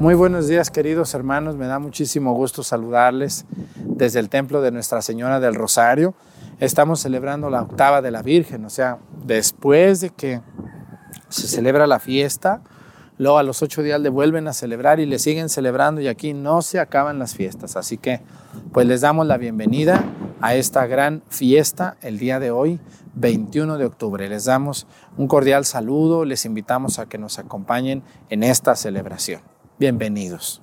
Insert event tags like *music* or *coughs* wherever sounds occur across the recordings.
Muy buenos días queridos hermanos, me da muchísimo gusto saludarles desde el templo de Nuestra Señora del Rosario. Estamos celebrando la octava de la Virgen, o sea, después de que se celebra la fiesta, luego a los ocho días le vuelven a celebrar y le siguen celebrando y aquí no se acaban las fiestas. Así que pues les damos la bienvenida a esta gran fiesta el día de hoy, 21 de octubre. Les damos un cordial saludo, les invitamos a que nos acompañen en esta celebración. Bienvenidos.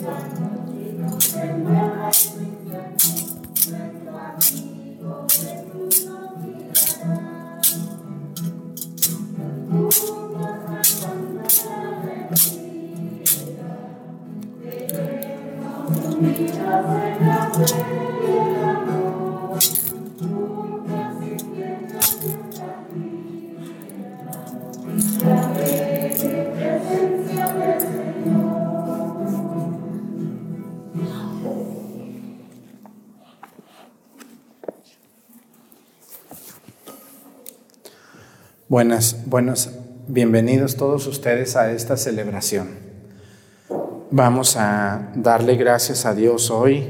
山，你可知道？Buenas, buenos, bienvenidos todos ustedes a esta celebración. Vamos a darle gracias a Dios hoy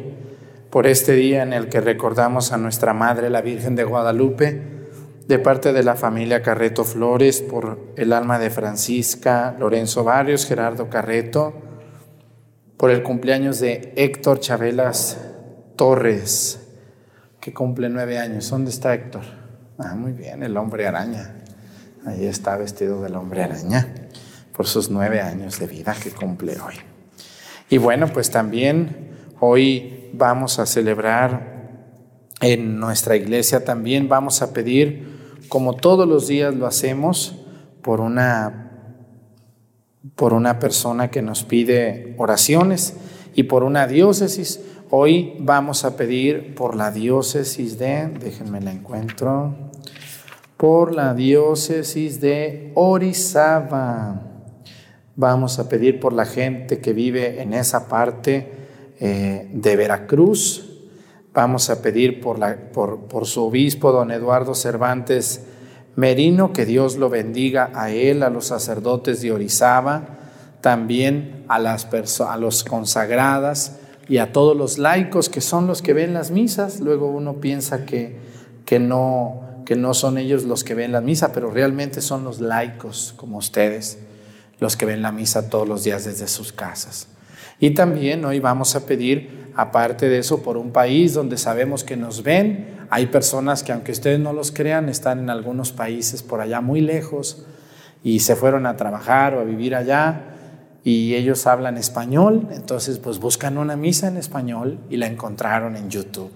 por este día en el que recordamos a nuestra Madre, la Virgen de Guadalupe, de parte de la familia Carreto Flores, por el alma de Francisca, Lorenzo Barrios, Gerardo Carreto, por el cumpleaños de Héctor Chabelas Torres, que cumple nueve años. ¿Dónde está Héctor? Ah, muy bien, el hombre araña. Ahí está vestido del hombre araña por sus nueve años de vida que cumple hoy. Y bueno, pues también hoy vamos a celebrar en nuestra iglesia, también vamos a pedir, como todos los días lo hacemos, por una, por una persona que nos pide oraciones y por una diócesis. Hoy vamos a pedir por la diócesis de, déjenme la encuentro, por la diócesis de Orizaba. Vamos a pedir por la gente que vive en esa parte eh, de Veracruz. Vamos a pedir por, su obispo, don Eduardo Cervantes Merino, que Dios lo bendiga a él, a los sacerdotes de Orizaba, también a las a los consagradas y a todos los laicos que son los que ven las misas. Luego uno piensa que, que, no, que no son ellos los que ven la misa, pero realmente son los laicos como ustedes los que ven la misa todos los días desde sus casas. Y también hoy vamos a pedir, aparte de eso, por un país donde sabemos que nos ven. Hay personas que aunque ustedes no los crean, están en algunos países por allá muy lejos y se fueron a trabajar o a vivir allá y ellos hablan español, entonces pues buscan una misa en español y la encontraron en YouTube.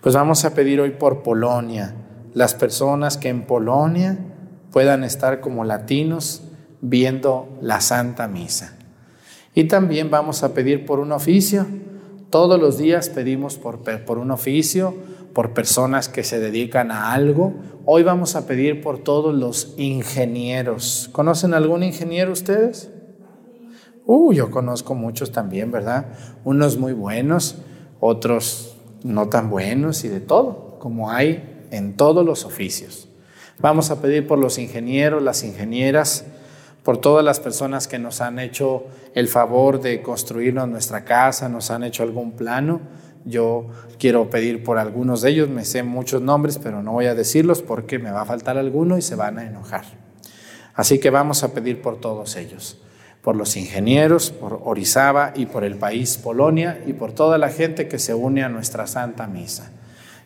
Pues vamos a pedir hoy por Polonia, las personas que en Polonia puedan estar como latinos viendo la Santa Misa. Y también vamos a pedir por un oficio. Todos los días pedimos por, por un oficio, por personas que se dedican a algo. Hoy vamos a pedir por todos los ingenieros. ¿Conocen algún ingeniero ustedes? Uh, yo conozco muchos también, ¿verdad? Unos muy buenos, otros no tan buenos y de todo, como hay en todos los oficios. Vamos a pedir por los ingenieros, las ingenieras, por todas las personas que nos han hecho el favor de construirnos nuestra casa, nos han hecho algún plano. Yo quiero pedir por algunos de ellos, me sé muchos nombres, pero no voy a decirlos porque me va a faltar alguno y se van a enojar. Así que vamos a pedir por todos ellos, por los ingenieros, por Orizaba y por el país Polonia y por toda la gente que se une a nuestra Santa Misa.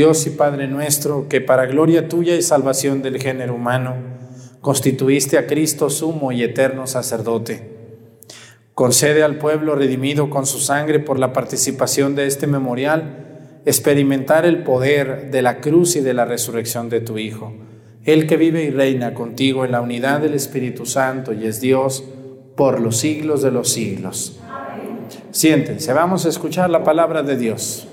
Dios y Padre nuestro, que para gloria tuya y salvación del género humano, constituiste a Cristo sumo y eterno sacerdote. Concede al pueblo redimido con su sangre por la participación de este memorial experimentar el poder de la cruz y de la resurrección de tu Hijo, el que vive y reina contigo en la unidad del Espíritu Santo y es Dios por los siglos de los siglos. Siéntense, vamos a escuchar la palabra de Dios.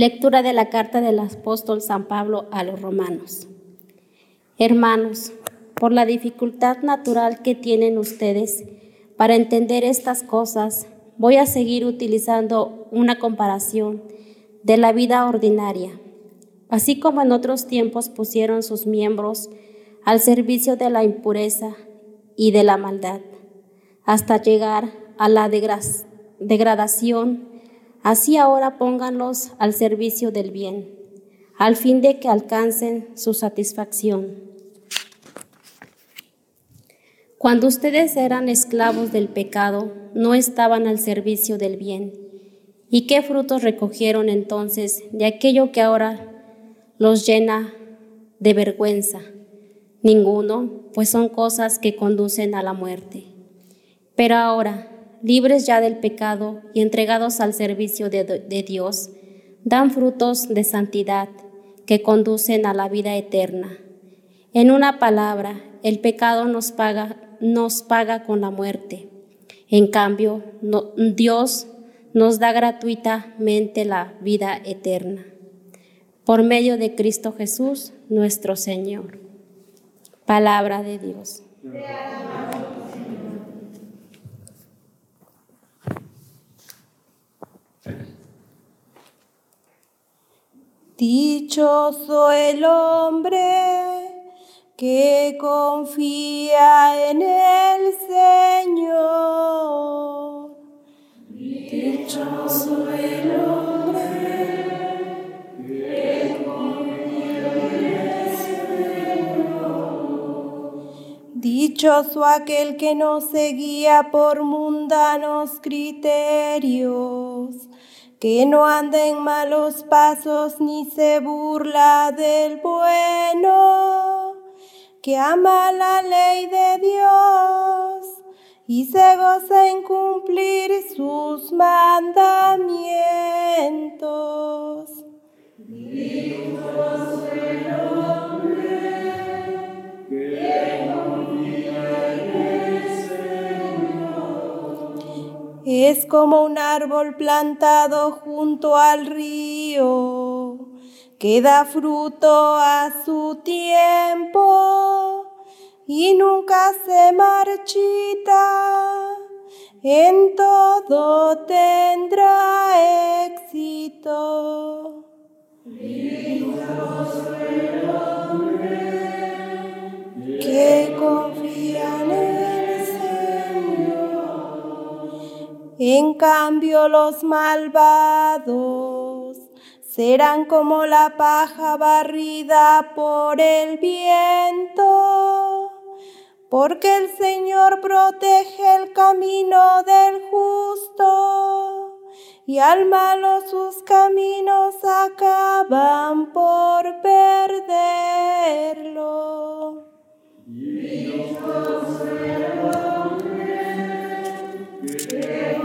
Lectura de la carta del apóstol San Pablo a los romanos. Hermanos, por la dificultad natural que tienen ustedes, para entender estas cosas, voy a seguir utilizando una comparación de la vida ordinaria, así como en otros tiempos pusieron sus miembros al servicio de la impureza y de la maldad, hasta llegar a la degradación, así ahora pónganlos al servicio del bien, al fin de que alcancen su satisfacción. Cuando ustedes eran esclavos del pecado, no estaban al servicio del bien. ¿Y qué frutos recogieron entonces de aquello que ahora los llena de vergüenza? Ninguno, pues son cosas que conducen a la muerte. Pero ahora, libres ya del pecado y entregados al servicio de, Dios, dan frutos de santidad que conducen a la vida eterna. En una palabra, el pecado nos paga nos paga con la muerte. En cambio, Dios nos da gratuitamente la vida eterna. Por medio de Cristo Jesús, nuestro Señor. Palabra de Dios. Dichoso el hombre que confía en el Señor. Dichoso el hombre que confía en el Señor. Dichoso aquel que no se guía por mundanos criterios que no anda en malos pasos ni se burla del bueno que ama la ley de Dios y se goza en cumplir sus mandamientos. Es como un árbol plantado junto al río que da fruto a su tiempo y nunca se marchita, en todo tendrá éxito. que confía En cambio los malvados serán como la paja barrida por el viento, porque el Señor protege el camino del justo y al malo sus caminos acaban por perderlo.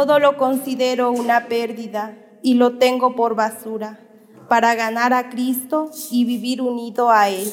Todo lo considero una pérdida y lo tengo por basura para ganar a Cristo y vivir unido a Él.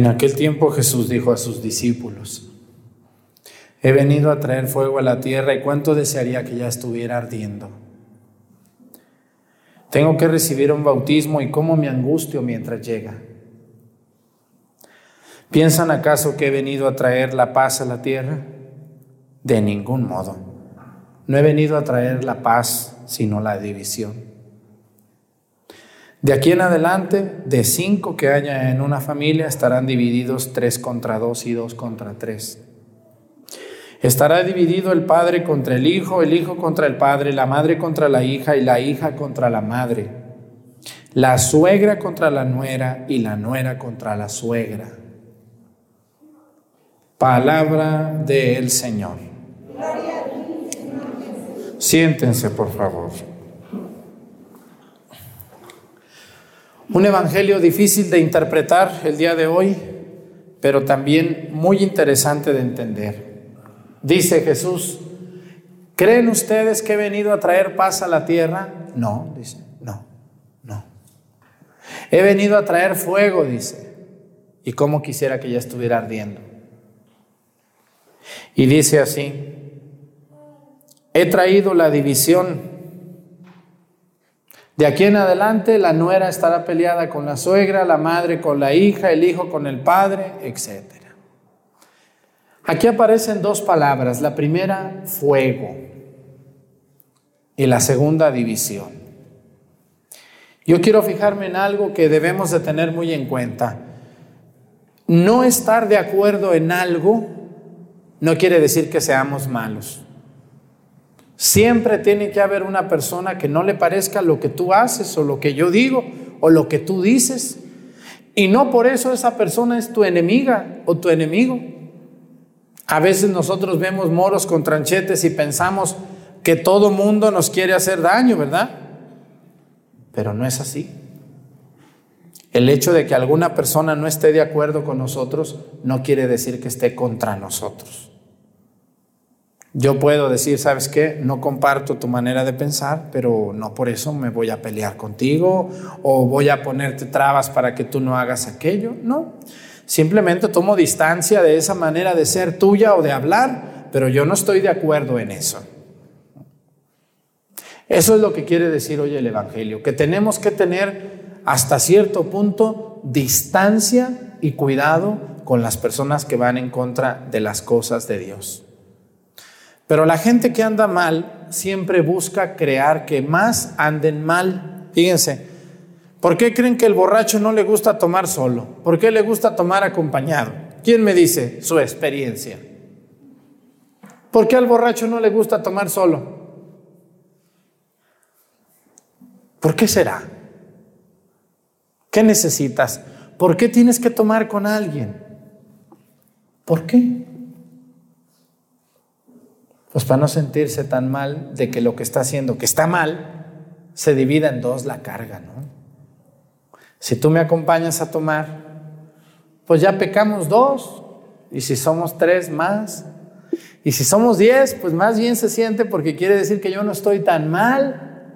En aquel tiempo Jesús dijo a sus discípulos, He venido a traer fuego a la tierra y cuánto desearía que ya estuviera ardiendo. Tengo que recibir un bautismo y cómo me angustio mientras llega. ¿Piensan acaso que he venido a traer la paz a la tierra? De ningún modo. No he venido a traer la paz, sino la división. De aquí en adelante, de cinco que haya en una familia, estarán divididos tres contra dos y dos contra tres. Estará dividido el padre contra el hijo, el hijo contra el padre, la madre contra la hija y la hija contra la madre, la suegra contra la nuera y la nuera contra la suegra. Palabra del Señor. Siéntense, por favor. Un evangelio difícil de interpretar el día de hoy, pero también muy interesante de entender. Dice Jesús, ¿creen ustedes que he venido a traer paz a la tierra? No, dice, no, no. He venido a traer fuego, dice, y cómo quisiera que ya estuviera ardiendo. Y dice así, he traído la división. De aquí en adelante la nuera estará peleada con la suegra, la madre con la hija, el hijo con el padre, etc. Aquí aparecen dos palabras. La primera, fuego. Y la segunda, división. Yo quiero fijarme en algo que debemos de tener muy en cuenta. No estar de acuerdo en algo no quiere decir que seamos malos. Siempre tiene que haber una persona que no le parezca lo que tú haces o lo que yo digo o lo que tú dices. Y no por eso esa persona es tu enemiga o tu enemigo. A veces nosotros vemos moros con tranchetes y pensamos que todo mundo nos quiere hacer daño, ¿verdad? Pero no es así. El hecho de que alguna persona no esté de acuerdo con nosotros no quiere decir que esté contra nosotros. Yo puedo decir, ¿sabes qué? No comparto tu manera de pensar, pero no por eso me voy a pelear contigo o voy a ponerte trabas para que tú no hagas aquello. No. Simplemente tomo distancia de esa manera de ser tuya o de hablar, pero yo no estoy de acuerdo en eso. Eso es lo que quiere decir hoy el Evangelio, que tenemos que tener hasta cierto punto distancia y cuidado con las personas que van en contra de las cosas de Dios. Pero la gente que anda mal siempre busca crear que más anden mal. Fíjense, ¿Por qué creen que el borracho no le gusta tomar solo? ¿Por qué le gusta tomar acompañado? ¿Quién me dice su experiencia? ¿Por qué al borracho no le gusta tomar solo? ¿Por qué será? ¿Qué necesitas? ¿Por qué tienes que tomar con alguien? ¿Por qué? Pues para no sentirse tan mal de que lo que está haciendo, que está mal, se divida en dos la carga, ¿no? Si tú me acompañas a tomar, pues ya pecamos dos. Y si somos tres, más. Y si somos diez, pues más bien se siente porque quiere decir que yo no estoy tan mal.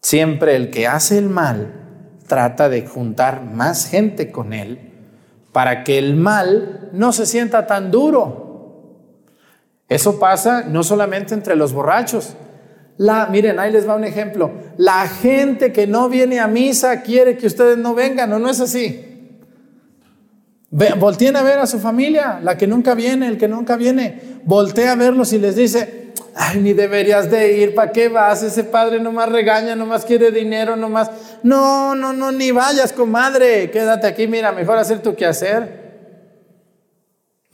Siempre el que hace el mal trata de juntar más gente con él para que el mal no se sienta tan duro. Eso pasa no solamente entre los borrachos, la, miren, ahí les va un ejemplo. La gente que no viene a misa quiere que ustedes no vengan, ¿o no es así? volteen a ver a su familia, la que nunca viene, el que nunca viene. Voltea a verlos y les dice, ay, ni deberías de ir, ¿para qué vas? Ese padre nomás regaña, nomás quiere dinero, nomás. No, no, no, ni vayas, comadre, quédate aquí, mira, mejor hacer tu quehacer.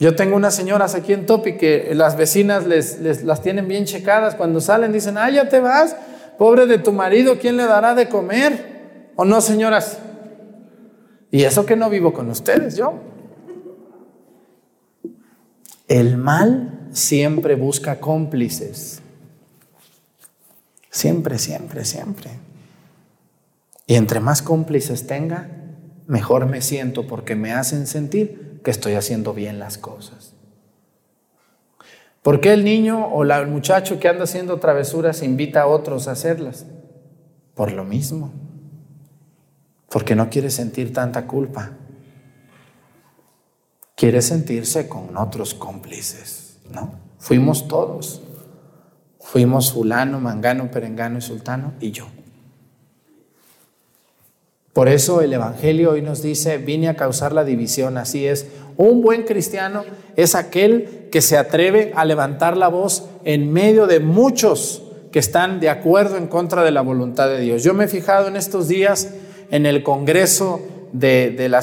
Yo tengo unas señoras aquí en Topi que las vecinas les, las tienen bien checadas. Cuando salen dicen, ah, ya te vas, pobre de tu marido, ¿quién le dará de comer? ¿O no, señoras? Y eso que no vivo con ustedes, yo. El mal siempre busca cómplices. Siempre, siempre, siempre. Y entre más cómplices tenga, mejor me siento porque me hacen sentir que estoy haciendo bien las cosas. ¿Por qué el niño o el muchacho que anda haciendo travesuras invita a otros a hacerlas? Por lo mismo. Porque no quiere sentir tanta culpa. Quiere sentirse con otros cómplices. No, fuimos todos. Fuimos fulano, mangano, perengano y sultano y yo. Por eso el Evangelio hoy nos dice, vine a causar la división, así es. Un buen cristiano es aquel que se atreve a levantar la voz en medio de muchos que están de acuerdo en contra de la voluntad de Dios. Yo me he fijado en estos días en el Congreso de, la,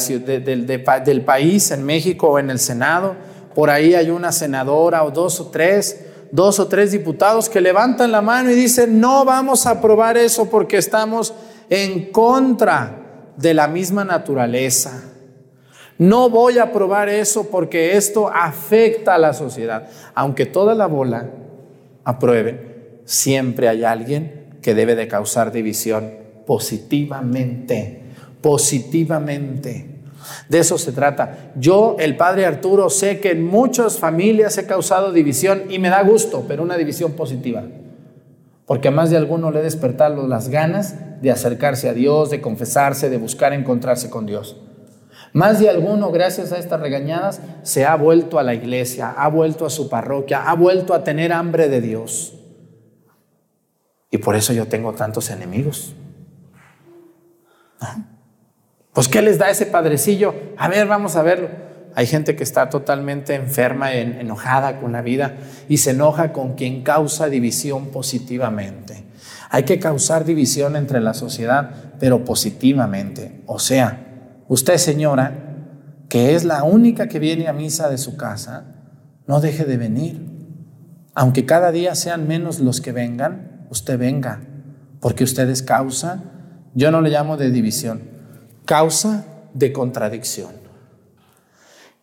del país, en México o en el Senado, por ahí hay una senadora o dos o tres, dos o tres diputados que levantan la mano y dicen, no vamos a aprobar eso porque estamos en contra de la misma naturaleza. No voy a aprobar eso porque esto afecta a la sociedad. Aunque toda la bola apruebe, siempre hay alguien que debe de causar división positivamente, positivamente. De eso se trata. Yo, el padre Arturo, sé que en muchas familias he causado división y me da gusto, pero una división positiva porque a más de alguno le he despertado las ganas de acercarse a Dios, de confesarse, de buscar encontrarse con Dios. Más de alguno, gracias a estas regañadas, se ha vuelto a la iglesia, ha vuelto a su parroquia, ha vuelto a tener hambre de Dios. Y por eso yo tengo tantos enemigos. Pues ¿qué les da ese padrecillo? A ver, vamos a verlo. Hay gente que está totalmente enferma, enojada con la vida y se enoja con quien causa división positivamente. Hay que causar división entre la sociedad, pero positivamente. O sea, usted señora, que es la única que viene a misa de su casa, no deje de venir. Aunque cada día sean menos los que vengan, usted venga, porque usted es causa, yo no le llamo de división, causa de contradicción.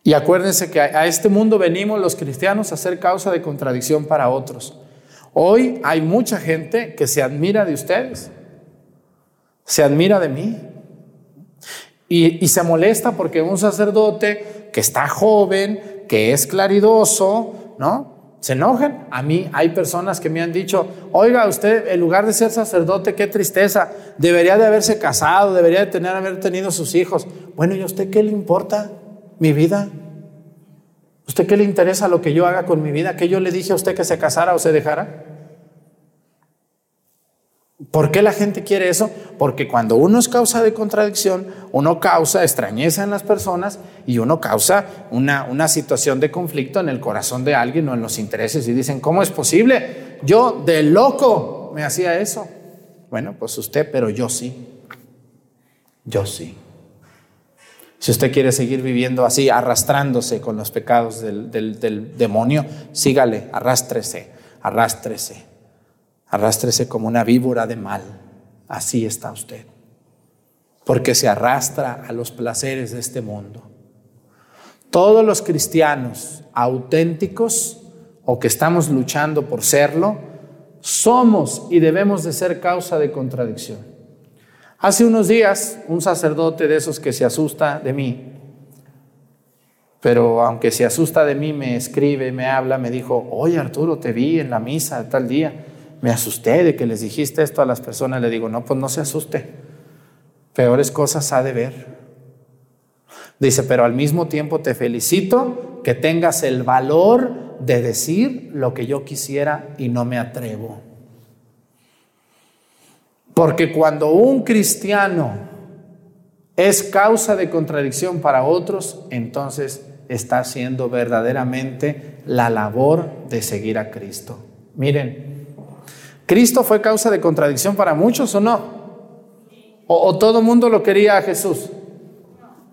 Y acuérdense que a este mundo venimos los cristianos a ser causa de contradicción para otros. Hoy hay mucha gente que se admira de ustedes, se admira de mí. Y, se molesta porque un sacerdote que está joven, que es claridoso, ¿no? Se enojan. A mí hay personas que me han dicho, oiga, usted en lugar de ser sacerdote, qué tristeza, debería de haberse casado, debería de tener, haber tenido sus hijos. Bueno, ¿y a usted qué le importa? Mi vida? ¿Usted qué le interesa lo que yo haga con mi vida? ¿Que yo le dije a usted que se casara o se dejara? ¿Por qué la gente quiere eso? Porque cuando uno es causa de contradicción, uno causa extrañeza en las personas y uno causa una, una situación de conflicto en el corazón de alguien o en los intereses y dicen, ¿cómo es posible? Yo de loco me hacía eso. Bueno, pues usted, pero yo sí. Yo sí. Si usted quiere seguir viviendo así, arrastrándose con los pecados del, del, demonio, sígale, arrástrese, arrástrese, arrástrese como una víbora de mal. Así está usted. Porque se arrastra a los placeres de este mundo. Todos los cristianos auténticos o que estamos luchando por serlo, somos y debemos de ser causa de contradicción. Hace unos días, un sacerdote de esos que se asusta de mí, pero aunque se asusta de mí, me escribe, me habla, me dijo, oye Arturo, te vi en la misa tal día, me asusté de que les dijiste esto a las personas, le digo, no, pues no se asuste, peores cosas ha de ver. Dice, pero al mismo tiempo te felicito que tengas el valor de decir lo que yo quisiera y no me atrevo. Porque cuando un cristiano es causa de contradicción para otros, entonces está haciendo verdaderamente la labor de seguir a Cristo. Miren, ¿Cristo fue causa de contradicción para muchos o no? ¿O, todo el mundo lo quería a Jesús?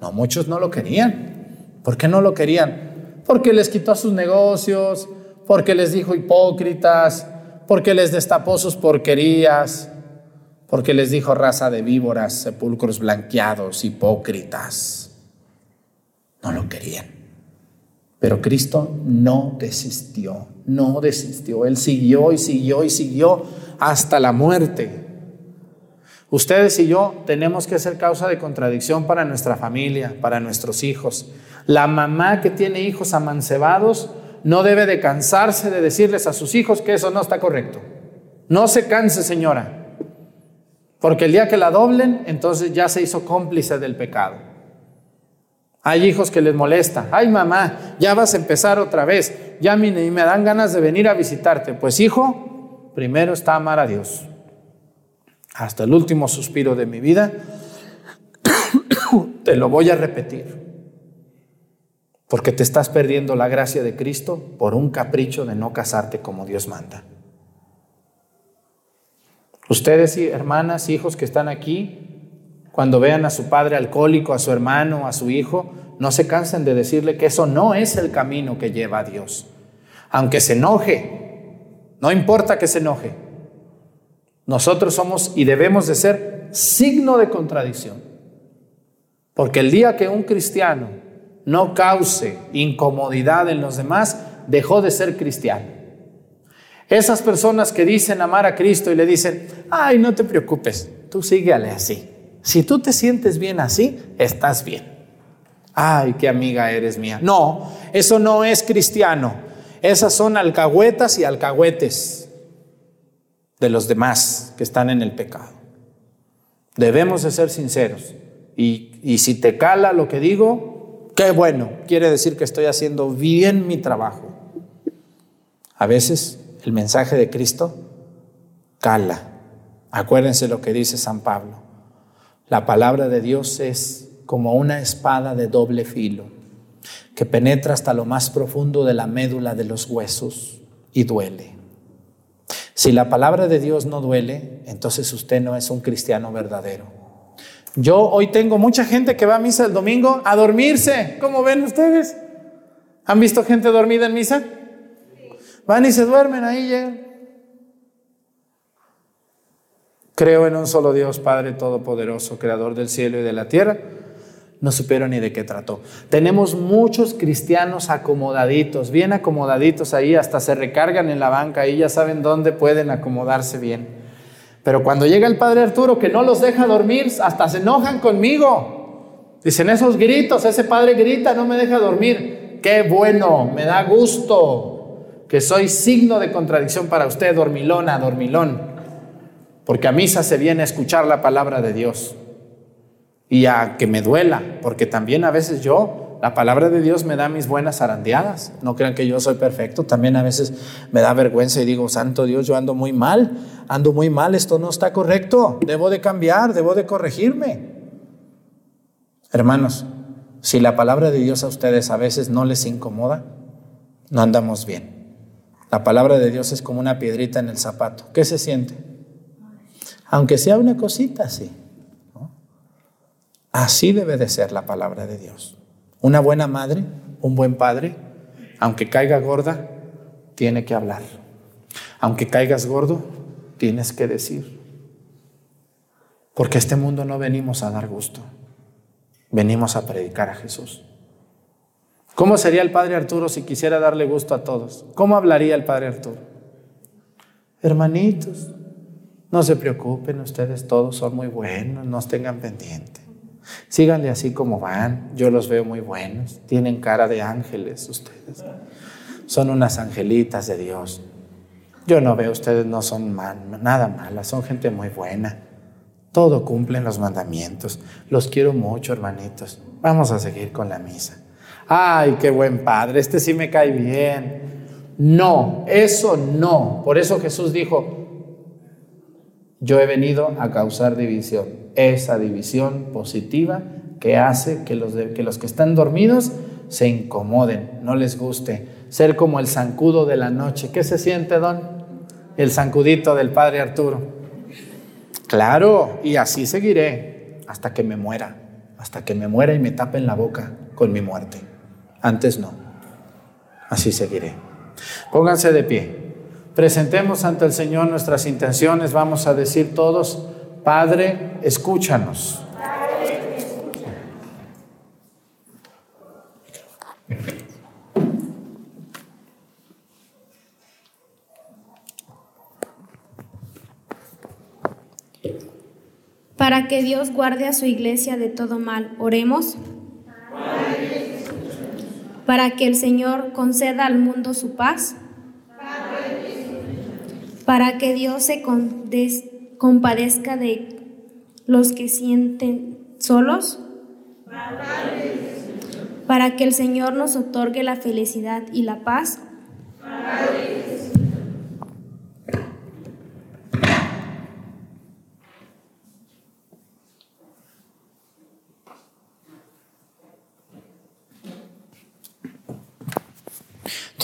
No, muchos no lo querían. ¿Por qué no lo querían? Porque les quitó sus negocios, porque les dijo hipócritas, porque les destapó sus porquerías, porque les dijo raza de víboras, sepulcros blanqueados, hipócritas. No lo querían. Pero Cristo no desistió, no desistió. Él siguió y siguió y siguió hasta la muerte. Ustedes y yo tenemos que ser causa de contradicción para nuestra familia, para nuestros hijos. La mamá que tiene hijos amancebados no debe de cansarse de decirles a sus hijos que eso no está correcto. No se canse, señora. Porque el día que la doblen, entonces ya se hizo cómplice del pecado. Hay hijos que les molesta. Ay, mamá, ya vas a empezar otra vez. Ya me, me dan ganas de venir a visitarte. Pues hijo, primero está amar a Dios. Hasta el último suspiro de mi vida, *coughs* te lo voy a repetir. Porque te estás perdiendo la gracia de Cristo por un capricho de no casarte como Dios manda. Ustedes, hermanas, hijos que están aquí, cuando vean a su padre alcohólico, a su hermano, a su hijo, no se cansen de decirle que eso no es el camino que lleva a Dios. Aunque se enoje, no importa que se enoje. Nosotros somos y debemos de ser signo de contradicción. Porque el día que un cristiano no cause incomodidad en los demás, dejó de ser cristiano. Esas personas que dicen amar a Cristo y le dicen, ay, no te preocupes, tú síguele así. Si tú te sientes bien así, estás bien. Ay, qué amiga eres mía. No, eso no es cristiano. Esas son alcahuetas y alcahuetes de los demás que están en el pecado. Debemos de ser sinceros. Y, y si te cala lo que digo, qué bueno. Quiere decir que estoy haciendo bien mi trabajo. A veces el mensaje de Cristo cala. Acuérdense lo que dice San Pablo. La palabra de Dios es como una espada de doble filo que penetra hasta lo más profundo de la médula de los huesos y duele. Si la palabra de Dios no duele, entonces usted no es un cristiano verdadero. Yo hoy tengo mucha gente que va a misa el domingo a dormirse. ¿Cómo ven ustedes? ¿Han visto gente dormida en misa? Van y se duermen ahí, llegan. Creo en un solo Dios, Padre Todopoderoso, Creador del cielo y de la tierra. No supieron ni de qué trató. Tenemos muchos cristianos acomodaditos, bien acomodaditos ahí, hasta se recargan en la banca y ya saben dónde pueden acomodarse bien. Pero cuando llega el Padre Arturo que no los deja dormir, hasta se enojan conmigo. Dicen esos gritos, ese Padre grita, no me deja dormir. Qué bueno, me da gusto que soy signo de contradicción para usted, dormilona, dormilón porque a misa se viene a escuchar la palabra de Dios y a que me duela, porque también a veces yo, la palabra de Dios me da mis buenas arandeadas. No crean que yo soy perfecto, también a veces me da vergüenza y digo, Santo Dios, yo ando muy mal, ando muy mal, esto no está correcto, debo de cambiar, debo de corregirme. Hermanos, si la palabra de Dios a ustedes a veces no les incomoda, no andamos bien. La palabra de Dios es como una piedrita en el zapato. ¿Qué se siente? aunque sea una cosita así. Así debe de ser la palabra de Dios. Una buena madre, un buen padre, aunque caiga gorda, tiene que hablar. Aunque caigas gordo, tienes que decir. Porque este mundo no venimos a dar gusto, venimos a predicar a Jesús. ¿Cómo sería el Padre Arturo si quisiera darle gusto a todos? ¿Cómo hablaría el Padre Arturo? Hermanitos, no se preocupen, ustedes todos son muy buenos, no tengan pendiente. Síganle así como van, yo los veo muy buenos, tienen cara de ángeles ustedes. Son unas angelitas de Dios. Yo no veo, ustedes no son nada malas, son gente muy buena. Todo cumplen los mandamientos. Los quiero mucho, hermanitos. Vamos a seguir con la misa. Ay, qué buen padre, este sí me cae bien. No, eso no. Por eso Jesús dijo, yo he venido a causar división, esa división positiva que hace que los, que los que están dormidos se incomoden, no les guste, ser como el zancudo de la noche. ¿Qué se siente, don? El zancudito del padre Arturo. Claro, y así seguiré hasta que me muera, hasta que me muera y me tapen la boca con mi muerte. Antes no, así seguiré. Pónganse de pie. Presentemos ante el Señor nuestras intenciones. Vamos a decir todos, Padre, escúchanos. Para que Dios guarde a su iglesia de todo mal, oremos. Para que el Señor conceda al mundo su paz para que Dios se compadezca de los que sienten solos, para que el Señor nos otorgue la felicidad y la paz.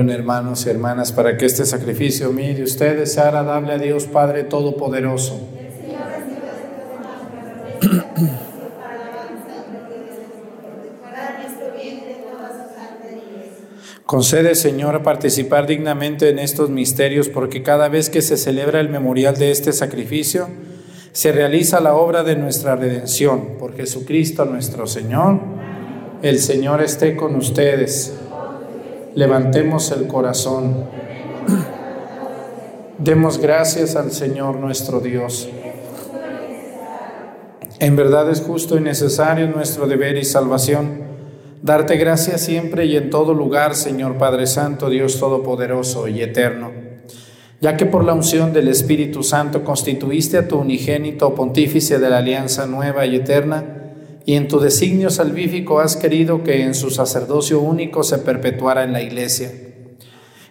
Hermanos y hermanas para que este sacrificio mío de ustedes sea agradable a Dios Padre Todopoderoso. Concede, Señor, participar dignamente en estos misterios, porque cada vez que se celebra el memorial de este sacrificio, se realiza la obra de nuestra redención. Por Jesucristo nuestro Señor, el Señor esté con ustedes. Levantemos el corazón. Demos gracias al Señor nuestro Dios. En verdad es justo y necesario nuestro deber y salvación darte gracias siempre y en todo lugar, Señor Padre Santo, Dios Todopoderoso y Eterno, ya que por la unción del Espíritu Santo constituiste a tu unigénito pontífice de la alianza nueva y eterna, y en tu designio salvífico has querido que en su sacerdocio único se perpetuara en la iglesia.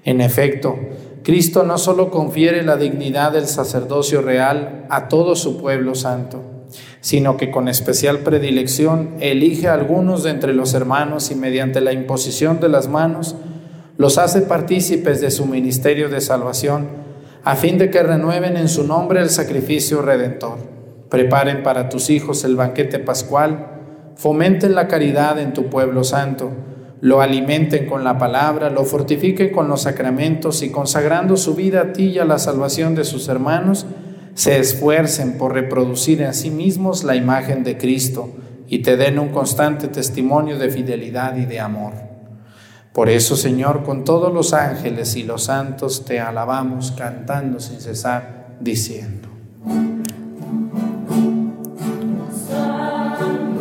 En efecto, Cristo no solo confiere la dignidad del sacerdocio real a todo su pueblo santo, sino que con especial predilección elige a algunos de entre los hermanos y mediante la imposición de las manos los hace partícipes de su ministerio de salvación, a fin de que renueven en su nombre el sacrificio redentor. Preparen para tus hijos el banquete pascual, fomenten la caridad en tu pueblo santo, lo alimenten con la palabra, lo fortifiquen con los sacramentos y consagrando su vida a ti y a la salvación de sus hermanos, se esfuercen por reproducir en sí mismos la imagen de Cristo y te den un constante testimonio de fidelidad y de amor. Por eso, Señor, con todos los ángeles y los santos te alabamos cantando sin cesar, diciendo.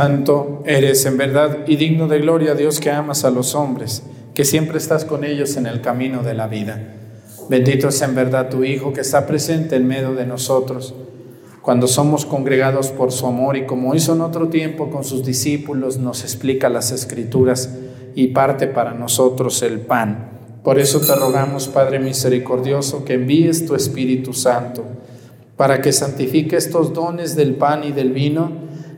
Santo eres en verdad y digno de gloria, Dios que amas a los hombres, que siempre estás con ellos en el camino de la vida. Bendito es en verdad tu Hijo que está presente en medio de nosotros, cuando somos congregados por su amor y como hizo en otro tiempo con sus discípulos, nos explica las escrituras y parte para nosotros el pan. Por eso te rogamos, Padre misericordioso, que envíes tu Espíritu Santo para que santifique estos dones del pan y del vino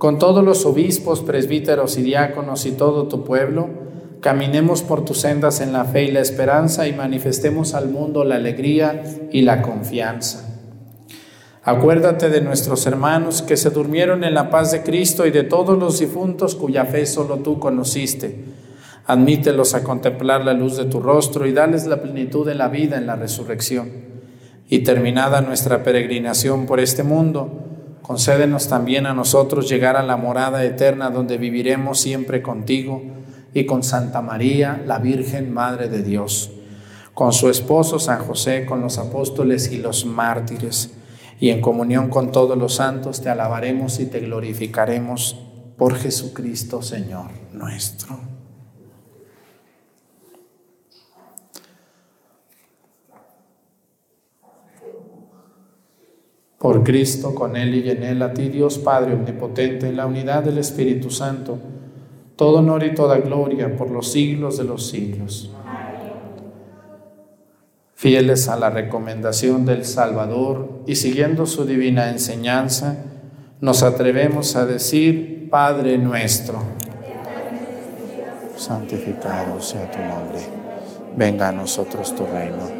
con todos los obispos, presbíteros y diáconos y todo tu pueblo, caminemos por tus sendas en la fe y la esperanza y manifestemos al mundo la alegría y la confianza. Acuérdate de nuestros hermanos que se durmieron en la paz de Cristo y de todos los difuntos cuya fe solo tú conociste. Admítelos a contemplar la luz de tu rostro y dales la plenitud de la vida en la resurrección. Y terminada nuestra peregrinación por este mundo, Concédenos también a nosotros llegar a la morada eterna donde viviremos siempre contigo y con Santa María, la Virgen Madre de Dios, con su esposo San José, con los apóstoles y los mártires, y en comunión con todos los santos te alabaremos y te glorificaremos por Jesucristo Señor nuestro. Por Cristo, con Él y en Él, a ti Dios Padre Omnipotente, en la unidad del Espíritu Santo, todo honor y toda gloria por los siglos de los siglos. Fieles a la recomendación del Salvador y siguiendo su divina enseñanza, nos atrevemos a decir, Padre nuestro, santificado sea tu nombre, venga a nosotros tu reino,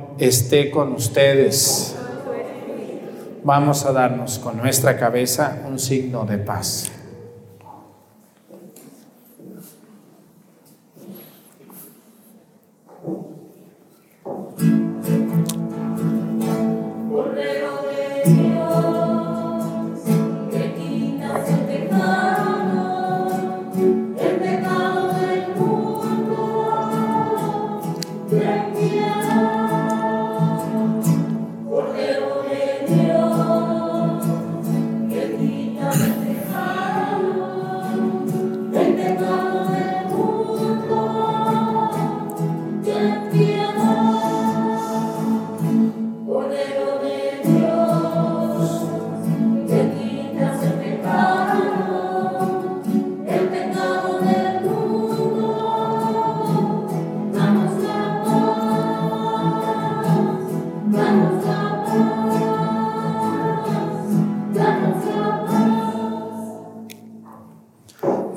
esté con ustedes. Vamos a darnos con nuestra cabeza un signo de paz.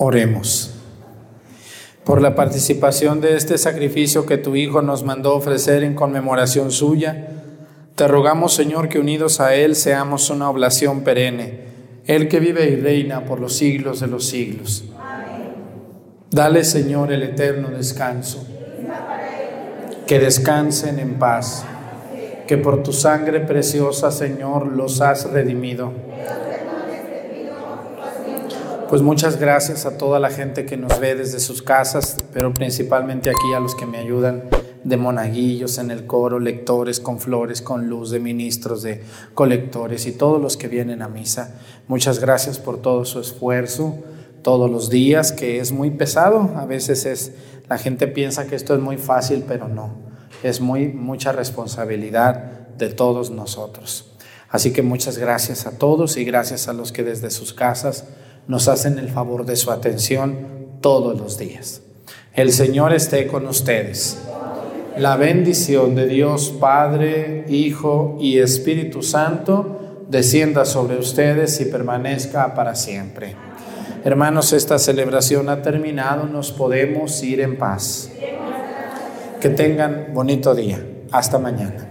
Oremos. Por la participación de este sacrificio que tu Hijo nos mandó ofrecer en conmemoración suya, te rogamos, Señor, que unidos a Él seamos una oblación perenne, Él que vive y reina por los siglos de los siglos. Dale, Señor, el eterno descanso. Que descansen en paz. Que por tu sangre preciosa, Señor, los has redimido. Pues muchas gracias a toda la gente que nos ve desde sus casas, pero principalmente aquí a los que me ayudan de monaguillos en el coro, lectores con flores, con luz, de ministros, de colectores y todos los que vienen a misa. Muchas gracias por todo su esfuerzo todos los días, que es muy pesado. A veces es la gente piensa que esto es muy fácil, pero no. Es muy mucha responsabilidad de todos nosotros. Así que muchas gracias a todos y gracias a los que desde sus casas nos hacen el favor de su atención todos los días. El Señor esté con ustedes. La bendición de Dios Padre, Hijo y Espíritu Santo descienda sobre ustedes y permanezca para siempre. Hermanos, esta celebración ha terminado, nos podemos ir en paz. Que tengan bonito día. Hasta mañana.